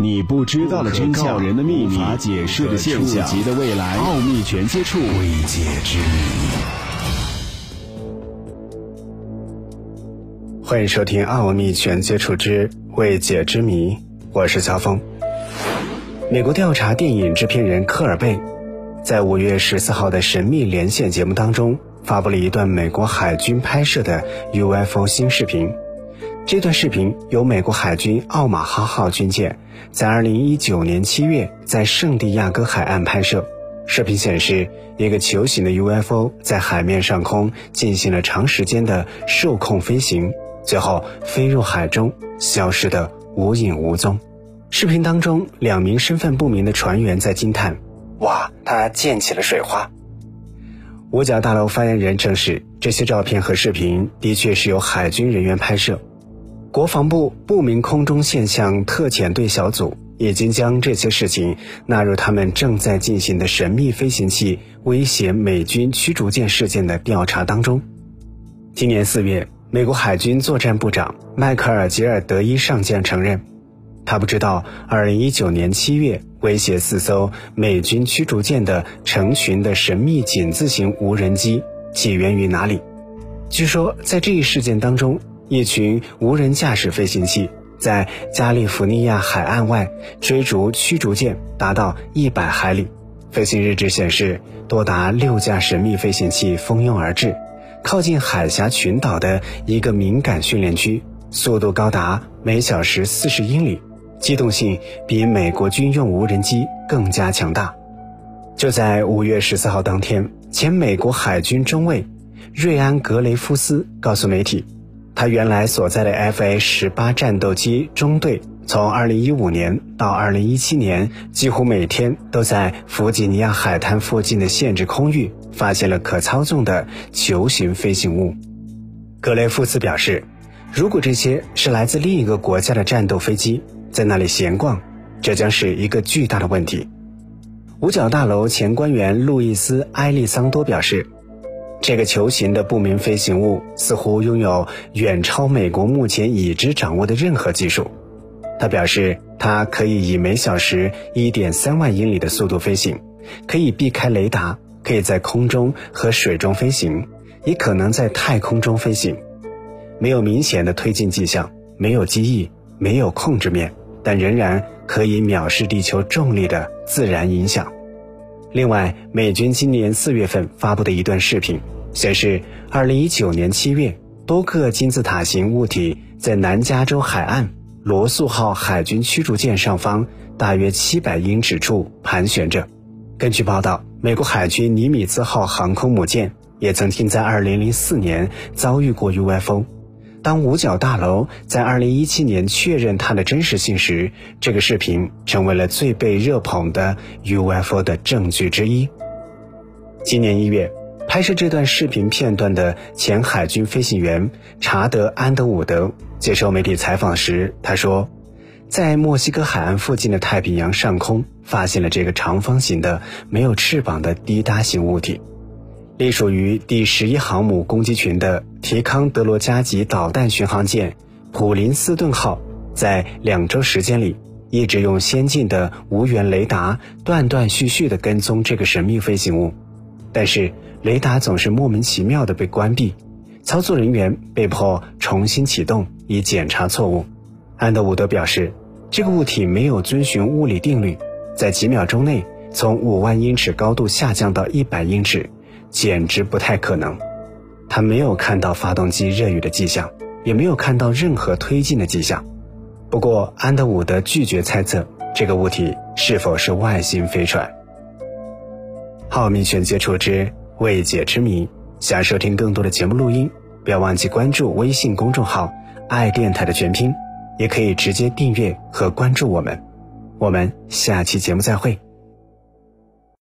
你不知道的真相，人的秘密，无法解释的现象，级的未来，奥秘全接触，未解之谜。欢迎收听《奥秘全接触之未解之谜》，我是肖峰。美国调查电影制片人科尔贝，在五月十四号的《神秘连线》节目当中，发布了一段美国海军拍摄的 UFO 新视频。这段视频由美国海军奥马哈号军舰在2019年7月在圣地亚哥海岸拍摄。视频显示，一个球形的 UFO 在海面上空进行了长时间的受控飞行，最后飞入海中，消失的无影无踪。视频当中，两名身份不明的船员在惊叹：“哇，它溅起了水花！”五角大楼发言人证实，这些照片和视频的确是由海军人员拍摄。国防部不明空中现象特遣队小组已经将这些事情纳入他们正在进行的神秘飞行器威胁美军驱逐舰事件的调查当中。今年四月，美国海军作战部长迈克尔·吉尔德伊上将承认，他不知道2019年7月威胁四艘美军驱逐舰的成群的神秘井字形无人机起源于哪里。据说，在这一事件当中。一群无人驾驶飞行器在加利福尼亚海岸外追逐驱逐舰，达到一百海里。飞行日志显示，多达六架神秘飞行器蜂拥而至，靠近海峡群岛的一个敏感训练区，速度高达每小时四十英里，机动性比美国军用无人机更加强大。就在五月十四号当天，前美国海军中尉瑞安·格雷夫斯告诉媒体。他原来所在的 F/A 十八战斗机中队，从二零一五年到二零一七年，几乎每天都在弗吉尼亚海滩附近的限制空域发现了可操纵的球形飞行物。格雷夫斯表示，如果这些是来自另一个国家的战斗飞机在那里闲逛，这将是一个巨大的问题。五角大楼前官员路易斯·埃利桑多表示。这个球形的不明飞行物似乎拥有远超美国目前已知掌握的任何技术。他表示，它可以以每小时一点三万英里的速度飞行，可以避开雷达，可以在空中和水中飞行，也可能在太空中飞行。没有明显的推进迹象，没有机翼，没有控制面，但仍然可以藐视地球重力的自然影响。另外，美军今年四月份发布的一段视频。显示，二零一九年七月，多个金字塔形物体在南加州海岸罗素号海军驱逐舰上方大约七百英尺处盘旋着。根据报道，美国海军尼米兹号航空母舰也曾经在二零零四年遭遇过 UFO。当五角大楼在二零一七年确认它的真实性时，这个视频成为了最被热捧的 UFO 的证据之一。今年一月。拍摄这段视频片段的前海军飞行员查德·安德伍德接受媒体采访时，他说，在墨西哥海岸附近的太平洋上空发现了这个长方形的、没有翅膀的滴答型物体。隶属于第十一航母攻击群的提康德罗加级导弹巡航舰普林斯顿号，在两周时间里，一直用先进的无源雷达断断续续地跟踪这个神秘飞行物，但是。雷达总是莫名其妙的被关闭，操作人员被迫重新启动以检查错误。安德伍德表示，这个物体没有遵循物理定律，在几秒钟内从五万英尺高度下降到一百英尺，简直不太可能。他没有看到发动机热雨的迹象，也没有看到任何推进的迹象。不过，安德伍德拒绝猜测这个物体是否是外星飞船。浩密全接触之。未解之谜，想收听更多的节目录音，不要忘记关注微信公众号“爱电台”的全拼，也可以直接订阅和关注我们。我们下期节目再会。